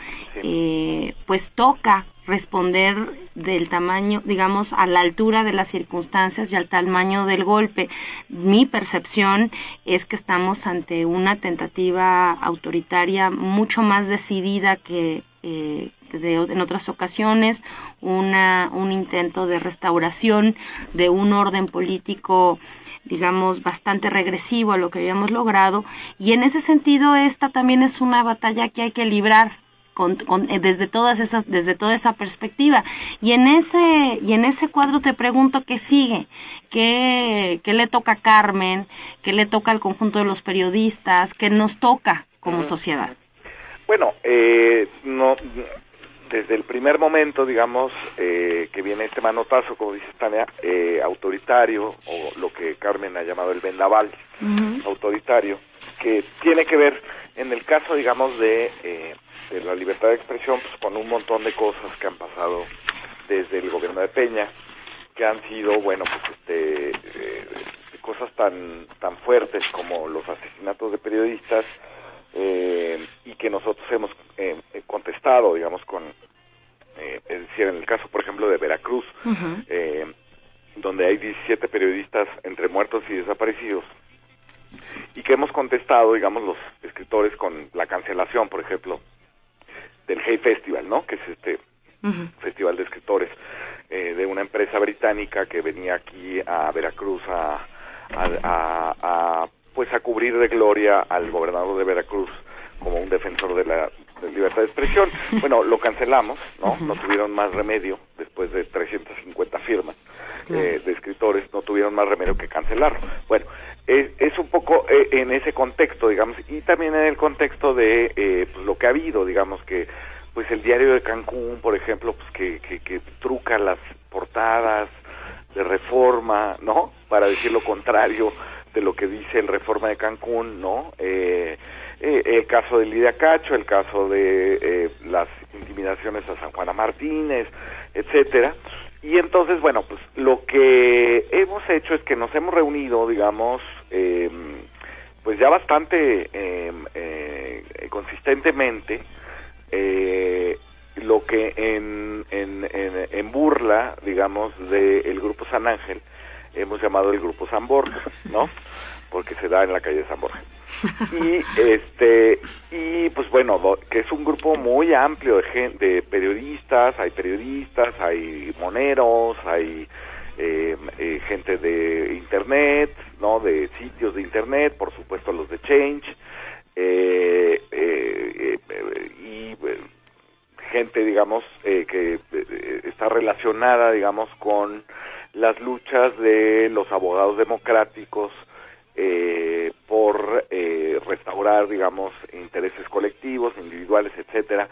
eh, pues toca responder del tamaño, digamos, a la altura de las circunstancias y al tamaño del golpe. Mi percepción es que estamos ante una tentativa autoritaria mucho más decidida que eh, en otras ocasiones, una, un intento de restauración de un orden político digamos, bastante regresivo a lo que habíamos logrado. Y en ese sentido, esta también es una batalla que hay que librar con, eh, desde todas esas desde toda esa perspectiva. Y en ese y en ese cuadro te pregunto qué sigue qué, qué le toca a Carmen qué le toca al conjunto de los periodistas qué nos toca como sociedad. Bueno eh, no desde el primer momento, digamos, eh, que viene este manotazo, como dice Tania, eh, autoritario, o lo que Carmen ha llamado el vendaval autoritario, que tiene que ver, en el caso, digamos, de, eh, de la libertad de expresión, pues con un montón de cosas que han pasado desde el gobierno de Peña, que han sido, bueno, pues este, cosas tan, tan fuertes como los asesinatos de periodistas, eh, y que nosotros hemos eh, contestado, digamos, con, eh, es decir, en el caso, por ejemplo, de Veracruz, eh, donde hay 17 periodistas entre muertos y desaparecidos, y que hemos contestado, digamos, los escritores con la cancelación, por ejemplo, del Hay Festival, ¿no? Que es este festival de escritores de una empresa británica que venía aquí a Veracruz a, a, a pues a cubrir de gloria al gobernador de Veracruz como un defensor de la libertad de expresión. Bueno, lo cancelamos, ¿no? No tuvieron más remedio, después de 350 firmas eh, de escritores, no tuvieron más remedio que cancelarlo. Bueno, es, un poco eh, en ese contexto, digamos, y también en el contexto de eh, pues, lo que ha habido, digamos, que pues el diario de Cancún, por ejemplo, pues que, que, que truca las portadas de reforma, ¿no? Para decir lo contrario de lo que dice el Reforma de Cancún, ¿no? Eh, eh, el caso de Lidia Cacho, el caso de eh, las intimidaciones a San Juana Martínez, etcétera. Y entonces, bueno, pues lo que hemos hecho es que nos hemos reunido, digamos, eh, pues ya bastante em, eh, consistentemente, eh, lo que en, en, en, en burla, digamos, del Grupo San Ángel, hemos llamado el grupo San Borja, ¿no? Porque se da en la calle de San Borja. Y este y pues bueno, que es un grupo muy amplio de, de periodistas, hay periodistas, hay moneros, hay eh, eh, gente de internet, ¿no? De sitios de internet, por supuesto los de Change, eh, eh, eh y gente, digamos, que está relacionada, digamos, con las luchas de los abogados democráticos eh, por restaurar, digamos, intereses colectivos, individuales, etcétera,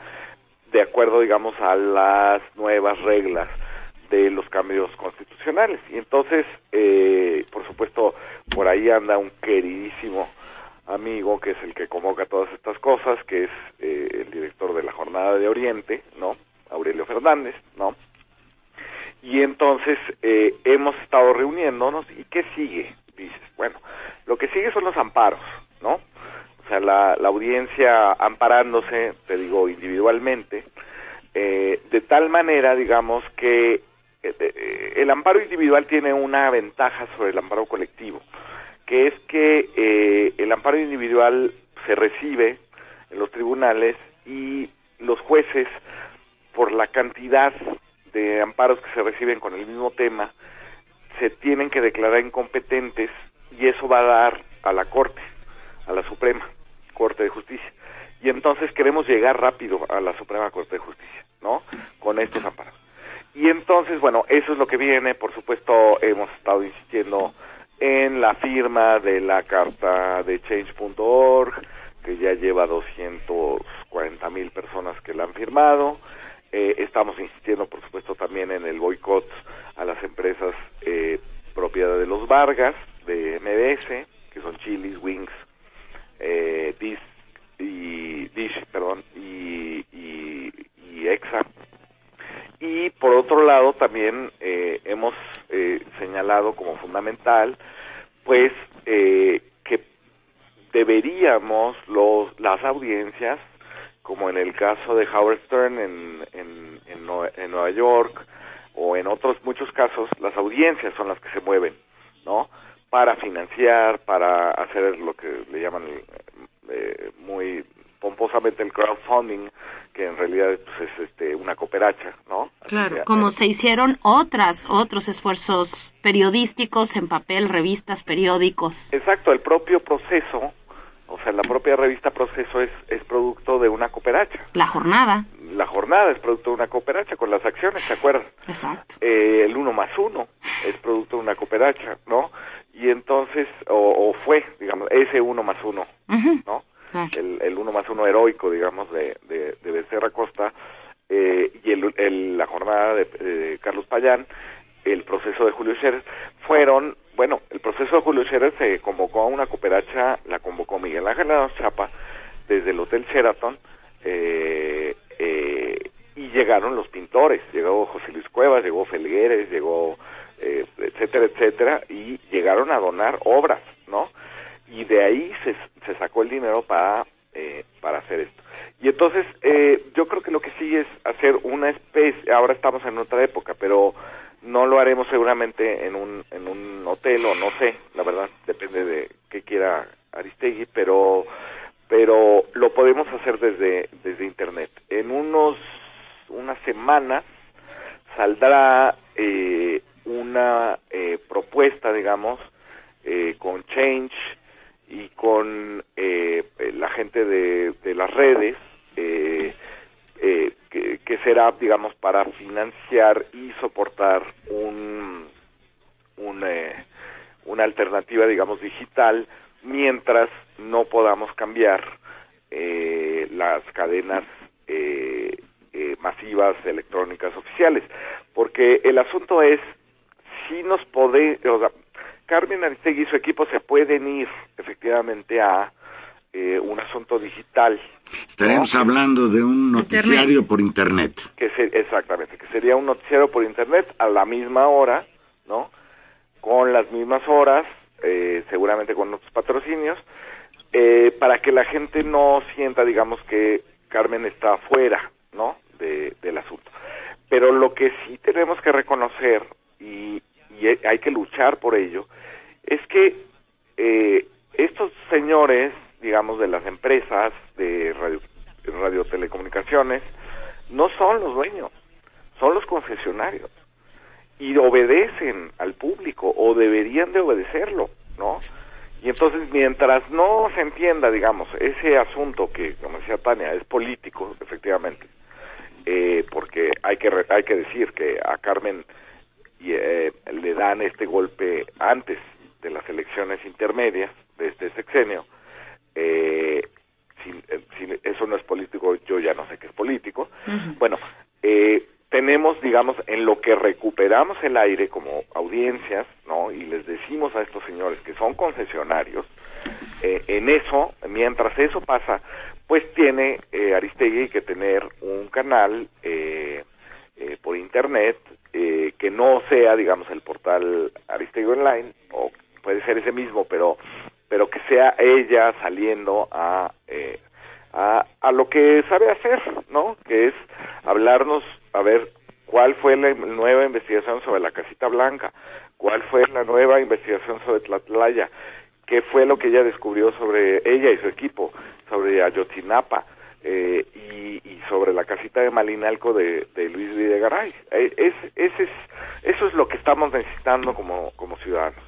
de acuerdo, digamos, a las nuevas reglas de los cambios constitucionales. Y entonces, eh, por supuesto, por ahí anda un queridísimo amigo que es el que convoca todas estas cosas, que es eh, el director de la Jornada de Oriente, ¿no? Aurelio Fernández, ¿no? Y entonces eh, hemos estado reuniéndonos y ¿qué sigue? Dices, bueno, lo que sigue son los amparos, ¿no? O sea, la, la audiencia amparándose, te digo, individualmente, eh, de tal manera, digamos, que eh, eh, el amparo individual tiene una ventaja sobre el amparo colectivo, que es que el amparo individual se recibe en los tribunales y los jueces, por la cantidad de amparos que se reciben con el mismo tema se tienen que declarar incompetentes y eso va a dar a la Corte, a la Suprema Corte de Justicia. Y entonces queremos llegar rápido a la Suprema Corte de Justicia, ¿no? Con estos amparos. Y entonces, bueno, eso es lo que viene. Por supuesto, hemos estado insistiendo en la firma de la carta de change.org, que ya lleva 240 mil personas que la han firmado. Eh, estamos insistiendo, por supuesto, también en el boicot a las empresas eh, propiedad de los Vargas, de MBS, que son Chilis, Wings, eh, Dish, y, Dish, perdón, y, y, y, EXA. Y por lado, también eh, hemos eh, señalado como fundamental, pues, eh, que deberíamos los, las audiencias como en el caso de Howard Stern en, en, en en Nueva York o en otros muchos casos, las audiencias son las que se mueven, ¿no? Para financiar, para hacer lo que le llaman eh, muy pomposamente el crowdfunding, que en realidad pues, es este, una cooperacha, ¿no? Claro, como se hicieron otras, otros esfuerzos periodísticos en papel, revistas, periódicos. Exacto, el propio proceso, o sea, la propia revista Proceso es, es producto de una cooperacha. La jornada. La jornada es producto de una cooperacha con las acciones, ¿se acuerdan? Exacto. Eh, el uno más uno es producto de una cooperacha, ¿no? Y entonces, o, fue, digamos, ese uno más uno, ¿no? El, el uno más uno heroico, digamos, de, de, Becerra Costa, eh, y el, la jornada de, Carlos Payán, el proceso de Julio Scherer, fueron, bueno, el proceso de Julio Scherer se convocó a una cooperacha, la convocó Miguel Ángel Chapa, desde el Hotel Sheraton, eh, eh, y llegaron los pintores, llegó José Luis Cuevas, llegó Felgueres, llegó, eh, etcétera, etcétera, y llegaron a donar obras, ¿no? Y de ahí se, se sacó el dinero para, eh, para hacer esto. Y entonces eh, yo creo que lo que sigue es hacer una especie, ahora estamos en otra época, pero no lo haremos seguramente en un, en un hotel o no sé, la verdad, depende de qué quiera Aristegui, pero pero lo podemos hacer desde, desde internet. En unos unas semanas saldrá eh, una eh, propuesta, digamos, eh, con Change, y con eh, la gente de, las redes, eh, eh, que, será, digamos, para financiar y soportar un, una alternativa, digamos, digital, mientras no podamos cambiar las cadenas masivas electrónicas oficiales. Porque el asunto es, si nos podemos, Carmen Aristegui y su equipo se pueden ir efectivamente a eh, un asunto digital. Estaremos hablando de un noticiario por internet. Que exactamente, que sería un noticiario por internet a la misma hora, ¿no? Con las mismas horas, eh, seguramente con otros patrocinios, eh, para que la gente no sienta, digamos, que Carmen está fuera, ¿no? del asunto. Pero lo que sí tenemos que reconocer y, y hay que luchar por ello, es que eh, estos señores, digamos, de las empresas de radio, radiotelecomunicaciones, no son los dueños, son los concesionarios y obedecen al público o deberían de obedecerlo, ¿no? Y entonces, mientras no se entienda, digamos, ese asunto que, como decía Tania, es político, efectivamente, eh, porque hay que hay que decir que a Carmen eh, le dan este golpe antes de las elecciones intermedias de este sexenio. Eh, si, eh, eso no es político, yo ya no sé qué es político. Bueno, eh, tenemos, digamos, en lo que recuperamos el aire como audiencias, ¿no? Y les decimos a estos señores que son concesionarios, eh, en eso, mientras eso pasa, pues tiene eh, Aristegui que tener un canal eh, eh, por internet eh, que no sea, digamos, el portal Aristegui Online, o puede ser ese mismo, pero, pero que sea ella saliendo a, eh, a, a lo que sabe hacer, ¿no? Que es hablarnos, a ver, cuál fue la nueva investigación sobre la casita blanca, cuál fue la nueva investigación sobre Tlatlaya, qué fue lo que ella descubrió sobre ella y su equipo, sobre Ayotzinapa, eh, y, sobre la casita de Malinalco de, Luis Videgaray. Eh, es, ese es, eso es lo que estamos necesitando como, como ciudadanos.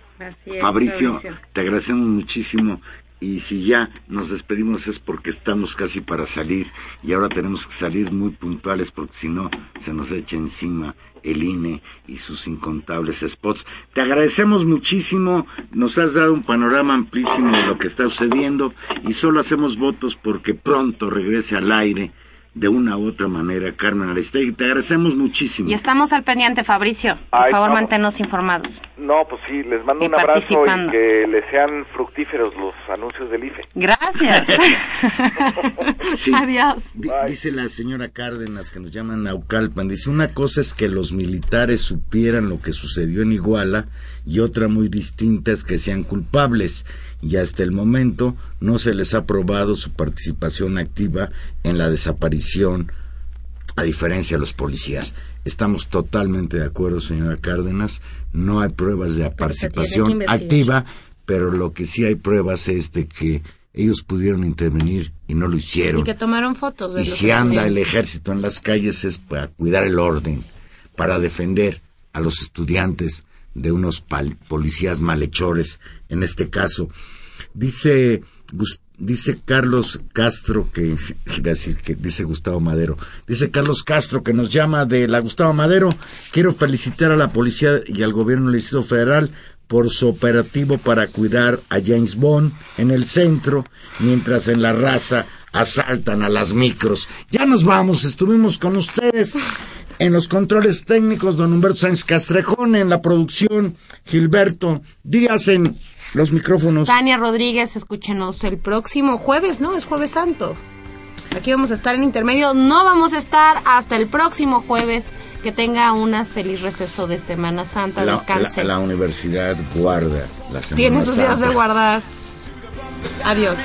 Fabricio, te agradecemos muchísimo y si ya nos despedimos es porque estamos casi para salir y ahora tenemos que salir muy puntuales porque si no se nos echa encima el INE y sus incontables spots. Te agradecemos muchísimo, nos has dado un panorama amplísimo de lo que está sucediendo y solo hacemos votos porque pronto regrese al aire de una u otra manera, Carmen Aristegui. Te agradecemos muchísimo. Y estamos al pendiente, Fabricio. Por favor, manténnos informados. No, pues sí, les mando un abrazo y que les sean fructíferos los anuncios del IFE. Gracias. Adiós. dice la señora Cárdenas, que nos llaman Naucalpan, dice, una cosa es que los militares supieran lo que sucedió en Iguala y otra muy distinta es que sean culpables y hasta el momento no se les ha probado su participación activa en la desaparición a diferencia de los policías. Estamos totalmente de acuerdo, señora Cárdenas. No hay pruebas de participación activa, pero lo que sí hay pruebas es de que ellos pudieron intervenir y no lo hicieron. Y que tomaron fotos. De y si anda el ejército en las calles es para cuidar el orden, para defender a los estudiantes de unos policías malhechores, en este caso. Dice dice Carlos Castro que decir que dice Gustavo Madero dice Carlos Castro que nos llama de la Gustavo Madero quiero felicitar a la policía y al gobierno del Distrito Federal por su operativo para cuidar a James Bond en el centro mientras en la raza asaltan a las micros ya nos vamos estuvimos con ustedes en los controles técnicos don Humberto Sánchez Castrejón en la producción Gilberto Díaz en los micrófonos. Tania Rodríguez, escúchenos el próximo jueves, ¿no? Es jueves santo. Aquí vamos a estar en intermedio. No vamos a estar hasta el próximo jueves. Que tenga un feliz receso de Semana Santa. La, Descanse. La, universidad guarda la Semana Tiene sus días de guardar. Adiós.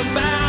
About.